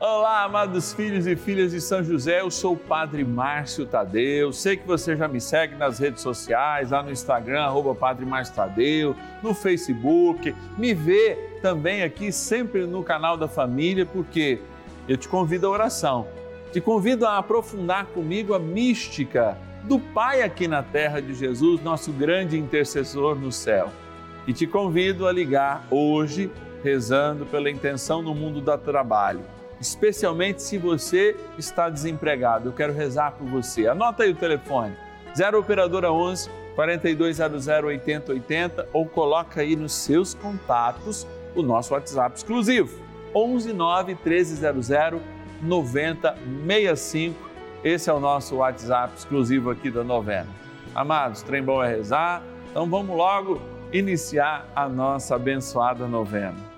Olá, amados filhos e filhas de São José, eu sou o Padre Márcio Tadeu. Sei que você já me segue nas redes sociais, lá no Instagram, arroba Padre Márcio Tadeu, no Facebook, me vê também aqui sempre no canal da família, porque eu te convido à oração, te convido a aprofundar comigo a mística do Pai aqui na terra de Jesus, nosso grande intercessor no céu. E te convido a ligar hoje, rezando pela intenção no mundo do trabalho especialmente se você está desempregado. Eu quero rezar por você. Anota aí o telefone: 0 operadora 11 4200 8080 ou coloca aí nos seus contatos o nosso WhatsApp exclusivo 11 9 1300 9065. Esse é o nosso WhatsApp exclusivo aqui da novena. Amados, trem bom é rezar. Então vamos logo iniciar a nossa abençoada novena.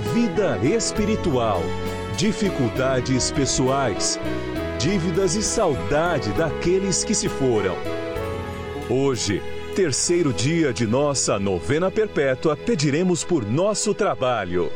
vida espiritual, dificuldades pessoais, dívidas e saudade daqueles que se foram. Hoje, terceiro dia de nossa novena perpétua, pediremos por nosso trabalho.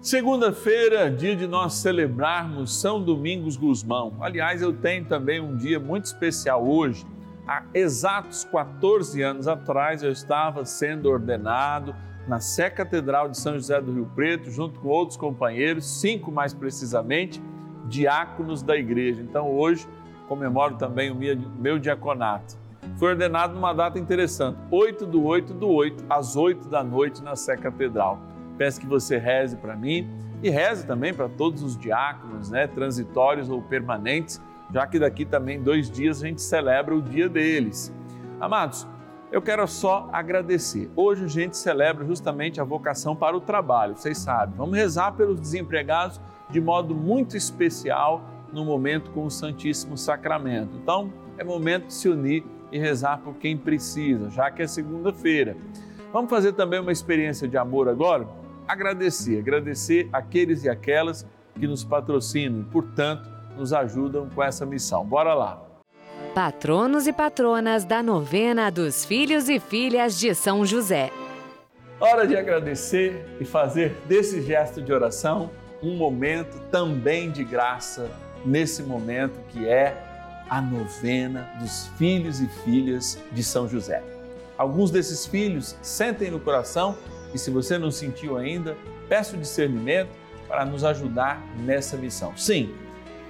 Segunda-feira, dia de nós celebrarmos São Domingos Gusmão. Aliás, eu tenho também um dia muito especial hoje. Há exatos 14 anos atrás, eu estava sendo ordenado na Sé Catedral de São José do Rio Preto, junto com outros companheiros, cinco mais precisamente, diáconos da igreja. Então, hoje, comemoro também o meu diaconato. Foi ordenado numa data interessante, 8 do 8 do 8, às 8 da noite na Sé Catedral. Peço que você reze para mim e reze também para todos os diáconos, né, transitórios ou permanentes, já que daqui também dois dias a gente celebra o dia deles. Amados, eu quero só agradecer. Hoje a gente celebra justamente a vocação para o trabalho, vocês sabem. Vamos rezar pelos desempregados de modo muito especial no momento com o Santíssimo Sacramento. Então, é momento de se unir e rezar por quem precisa, já que é segunda-feira. Vamos fazer também uma experiência de amor agora? Agradecer, agradecer aqueles e aquelas que nos patrocinam e, portanto, nos ajudam com essa missão. Bora lá! Patronos e patronas da novena dos filhos e filhas de São José. Hora de agradecer e fazer desse gesto de oração um momento também de graça nesse momento que é a novena dos filhos e filhas de São José. Alguns desses filhos sentem no coração e, se você não sentiu ainda, peço discernimento para nos ajudar nessa missão. Sim,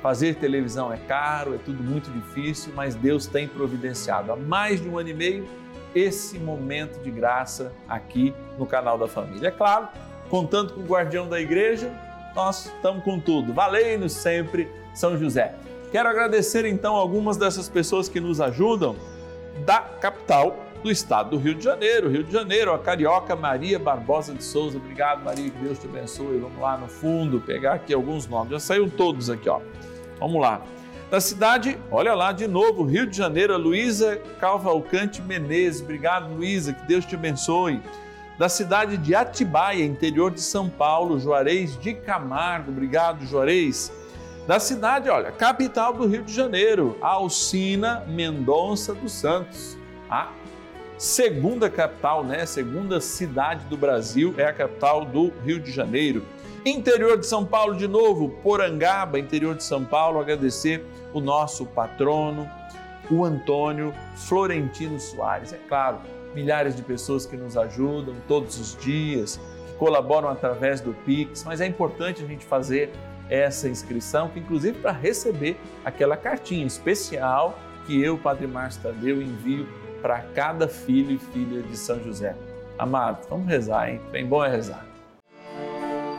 fazer televisão é caro, é tudo muito difícil, mas Deus tem providenciado há mais de um ano e meio esse momento de graça aqui no canal da família. É claro, contando com o guardião da igreja, nós estamos com tudo. Valei-nos sempre, São José. Quero agradecer então algumas dessas pessoas que nos ajudam da capital do estado do Rio de Janeiro. Rio de Janeiro, a carioca Maria Barbosa de Souza. Obrigado, Maria, que Deus te abençoe. Vamos lá no fundo pegar aqui alguns nomes. Já saiu todos aqui, ó. Vamos lá. Da cidade, olha lá de novo, Rio de Janeiro, a Luísa Calvalcante Menezes. Obrigado, Luísa, que Deus te abençoe. Da cidade de Atibaia, interior de São Paulo, Juarez de Camargo. Obrigado, Juarez da cidade, olha, capital do Rio de Janeiro, Alcina Mendonça dos Santos. Ah, segunda capital, né? Segunda cidade do Brasil é a capital do Rio de Janeiro. Interior de São Paulo de novo, Porangaba, interior de São Paulo, agradecer o nosso patrono, o Antônio Florentino Soares. É claro, milhares de pessoas que nos ajudam todos os dias, que colaboram através do Pix, mas é importante a gente fazer essa inscrição, que inclusive para receber aquela cartinha especial que eu, Padre Márcio Tadeu, envio para cada filho e filha de São José. Amado, vamos rezar, hein? Bem bom é rezar.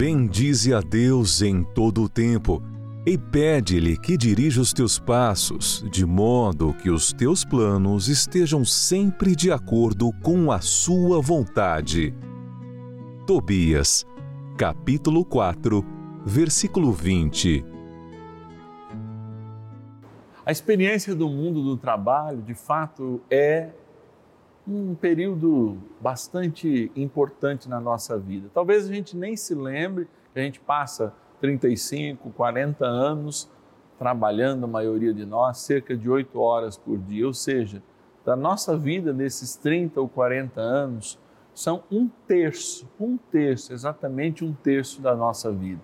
Bendize a Deus em todo o tempo e pede-lhe que dirija os teus passos, de modo que os teus planos estejam sempre de acordo com a sua vontade. Tobias, capítulo 4, versículo 20. A experiência do mundo do trabalho, de fato, é um período bastante importante na nossa vida. Talvez a gente nem se lembre a gente passa 35, 40 anos trabalhando, a maioria de nós, cerca de 8 horas por dia. Ou seja, da nossa vida, nesses 30 ou 40 anos, são um terço, um terço, exatamente um terço da nossa vida.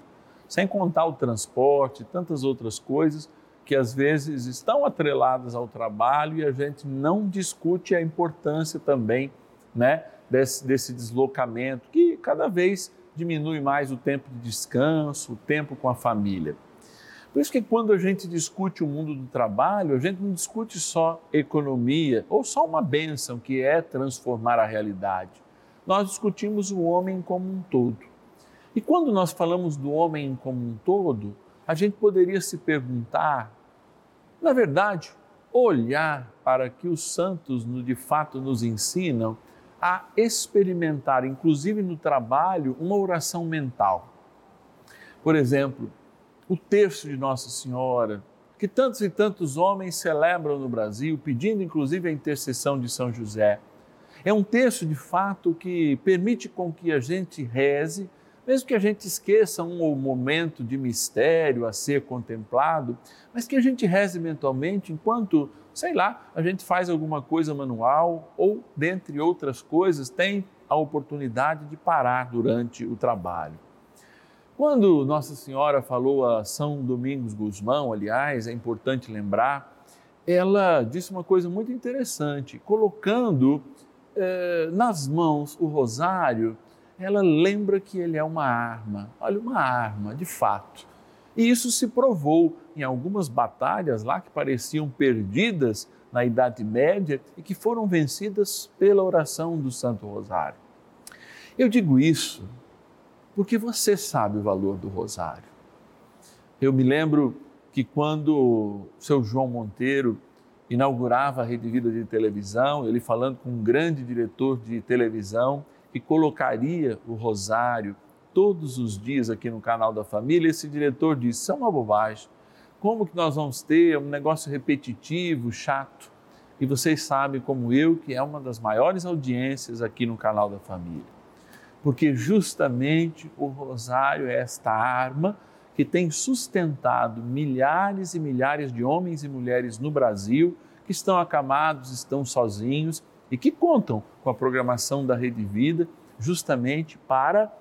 Sem contar o transporte, tantas outras coisas que às vezes estão atreladas ao trabalho e a gente não discute a importância também né, desse, desse deslocamento, que cada vez diminui mais o tempo de descanso, o tempo com a família. Por isso que quando a gente discute o mundo do trabalho, a gente não discute só economia ou só uma bênção que é transformar a realidade. Nós discutimos o homem como um todo. E quando nós falamos do homem como um todo, a gente poderia se perguntar, na verdade, olhar para que os santos de fato nos ensinam a experimentar, inclusive no trabalho, uma oração mental. Por exemplo, o terço de Nossa Senhora, que tantos e tantos homens celebram no Brasil, pedindo inclusive a intercessão de São José. É um terço de fato que permite com que a gente reze mesmo que a gente esqueça um momento de mistério a ser contemplado, mas que a gente reze mentalmente enquanto, sei lá, a gente faz alguma coisa manual ou, dentre outras coisas, tem a oportunidade de parar durante o trabalho. Quando Nossa Senhora falou a São Domingos Guzmão, aliás, é importante lembrar, ela disse uma coisa muito interessante, colocando eh, nas mãos o rosário, ela lembra que ele é uma arma. Olha, uma arma, de fato. E isso se provou em algumas batalhas lá que pareciam perdidas na Idade Média e que foram vencidas pela oração do Santo Rosário. Eu digo isso porque você sabe o valor do rosário. Eu me lembro que quando o seu João Monteiro inaugurava a Rede Vida de televisão, ele falando com um grande diretor de televisão que colocaria o rosário todos os dias aqui no canal da família, esse diretor disse: "Isso é uma bobagem. Como que nós vamos ter um negócio repetitivo, chato?" E vocês sabem como eu que é uma das maiores audiências aqui no canal da família porque justamente o rosário é esta arma que tem sustentado milhares e milhares de homens e mulheres no Brasil que estão acamados, estão sozinhos e que contam com a programação da Rede Vida justamente para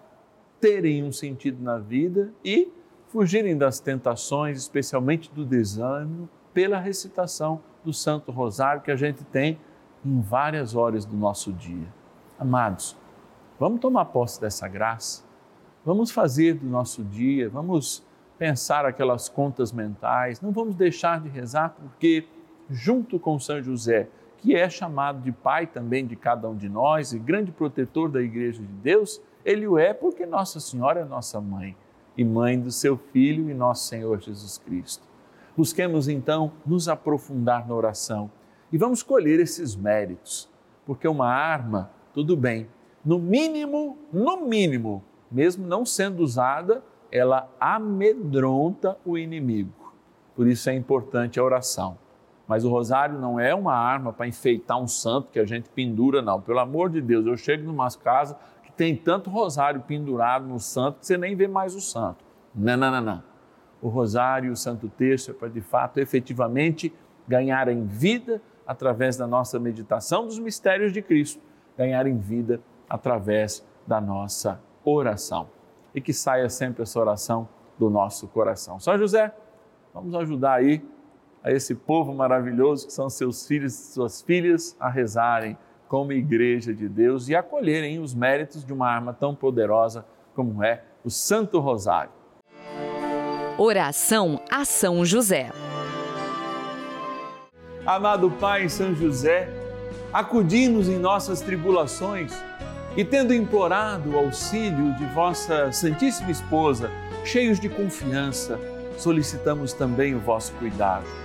terem um sentido na vida e fugirem das tentações, especialmente do desânimo, pela recitação do Santo Rosário que a gente tem em várias horas do nosso dia. Amados, Vamos tomar posse dessa graça, vamos fazer do nosso dia, vamos pensar aquelas contas mentais, não vamos deixar de rezar, porque, junto com São José, que é chamado de pai também de cada um de nós e grande protetor da Igreja de Deus, ele o é porque Nossa Senhora é nossa mãe e mãe do seu Filho e nosso Senhor Jesus Cristo. Busquemos então nos aprofundar na oração e vamos colher esses méritos, porque uma arma, tudo bem, no mínimo, no mínimo, mesmo não sendo usada, ela amedronta o inimigo. Por isso é importante a oração. Mas o rosário não é uma arma para enfeitar um santo que a gente pendura, não. Pelo amor de Deus, eu chego em umas casas que tem tanto rosário pendurado no santo que você nem vê mais o santo. Não, não, não, não. O rosário, o santo texto é para de fato efetivamente ganhar em vida através da nossa meditação dos mistérios de Cristo, ganhar em vida através da nossa oração. E que saia sempre essa oração do nosso coração. São José, vamos ajudar aí a esse povo maravilhoso que são seus filhos e suas filhas a rezarem como igreja de Deus e acolherem os méritos de uma arma tão poderosa como é o Santo Rosário. Oração a São José. Amado Pai São José, acudi-nos em nossas tribulações e tendo implorado o auxílio de vossa Santíssima Esposa, cheios de confiança, solicitamos também o vosso cuidado.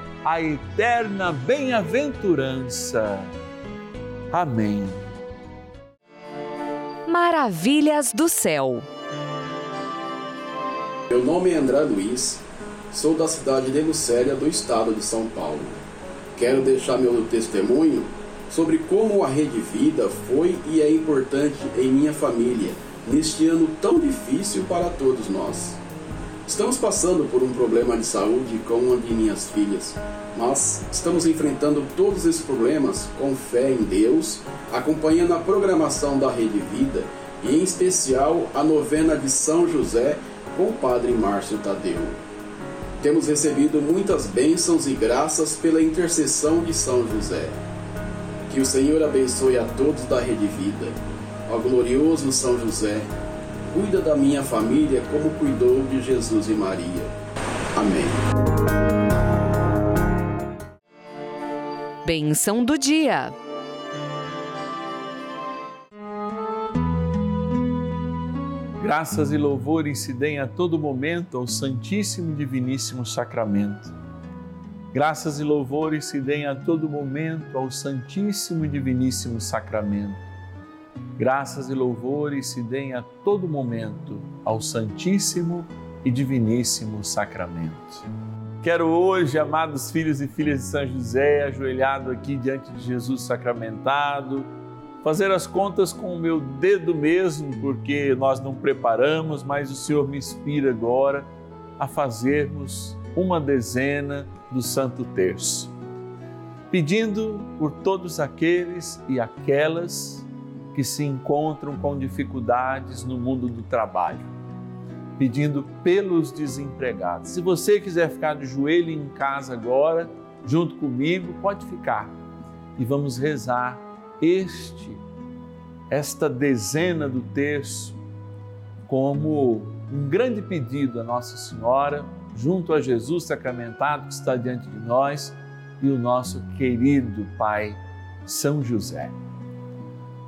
a eterna bem-aventurança. Amém. Maravilhas do céu. Meu nome é André Luiz Sou da cidade de Lucélia, do estado de São Paulo. Quero deixar meu testemunho sobre como a Rede Vida foi e é importante em minha família neste ano tão difícil para todos nós. Estamos passando por um problema de saúde com uma de minhas filhas, mas estamos enfrentando todos esses problemas com fé em Deus, acompanhando a programação da Rede Vida e, em especial, a novena de São José com o Padre Márcio Tadeu. Temos recebido muitas bênçãos e graças pela intercessão de São José. Que o Senhor abençoe a todos da Rede Vida. Ó glorioso São José, cuida da minha família como cuidou de Jesus e Maria. Amém. Benção do dia. Graças e louvores se deem a todo momento ao Santíssimo e Diviníssimo Sacramento. Graças e louvores se deem a todo momento ao Santíssimo e Diviníssimo Sacramento. Graças e louvores se deem a todo momento ao Santíssimo e Diviníssimo Sacramento. Quero hoje, amados filhos e filhas de São José, ajoelhado aqui diante de Jesus sacramentado, fazer as contas com o meu dedo mesmo, porque nós não preparamos, mas o Senhor me inspira agora a fazermos uma dezena do Santo Terço, pedindo por todos aqueles e aquelas que se encontram com dificuldades no mundo do trabalho, pedindo pelos desempregados. Se você quiser ficar de joelho em casa agora, junto comigo, pode ficar e vamos rezar este, esta dezena do terço, como um grande pedido a Nossa Senhora, junto a Jesus sacramentado que está diante de nós e o nosso querido Pai São José.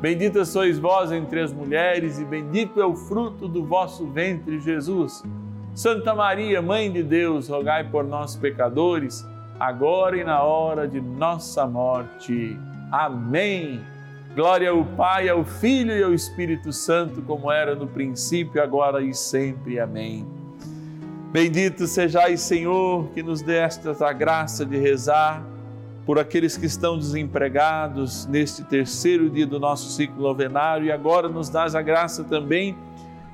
Bendita sois vós entre as mulheres, e bendito é o fruto do vosso ventre, Jesus. Santa Maria, Mãe de Deus, rogai por nós, pecadores, agora e na hora de nossa morte. Amém. Glória ao Pai, ao Filho e ao Espírito Santo, como era no princípio, agora e sempre. Amém. Bendito sejais, Senhor, que nos destas a graça de rezar por aqueles que estão desempregados neste terceiro dia do nosso ciclo novenário e agora nos dás a graça também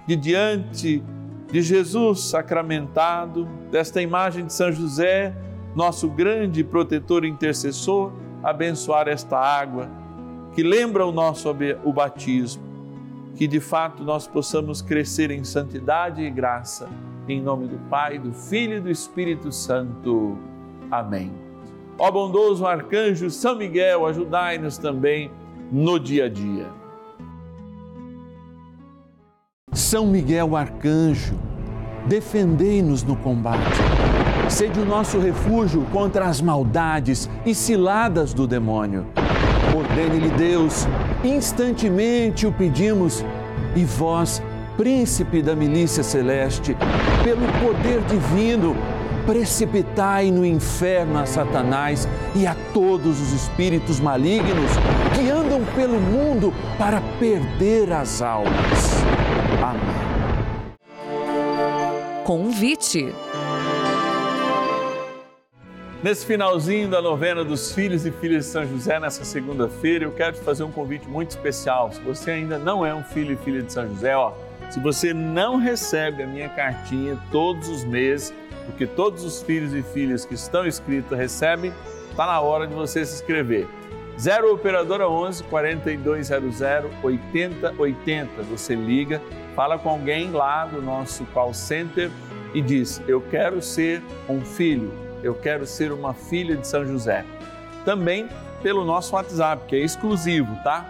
de diante de Jesus sacramentado, desta imagem de São José, nosso grande protetor e intercessor, abençoar esta água que lembra o nosso o batismo, que de fato nós possamos crescer em santidade e graça, em nome do Pai, do Filho e do Espírito Santo. Amém. Ó bondoso arcanjo São Miguel, ajudai-nos também no dia a dia. São Miguel arcanjo, defendei-nos no combate. Sede o nosso refúgio contra as maldades e ciladas do demônio Ordene-lhe Deus, instantemente o pedimos, e vós, príncipe da milícia celeste, pelo poder divino, precipitai no inferno a Satanás e a todos os espíritos malignos que andam pelo mundo para perder as almas. Amém. Convite. Nesse finalzinho da novena dos filhos e filhas de São José, nessa segunda-feira, eu quero te fazer um convite muito especial. Se você ainda não é um filho e filha de São José, ó, se você não recebe a minha cartinha todos os meses, porque todos os filhos e filhas que estão inscritos recebem, está na hora de você se inscrever. 0 Operadora 11 4200 8080. Você liga, fala com alguém lá do nosso call center e diz: Eu quero ser um filho eu quero ser uma filha de São José. Também pelo nosso WhatsApp, que é exclusivo, tá?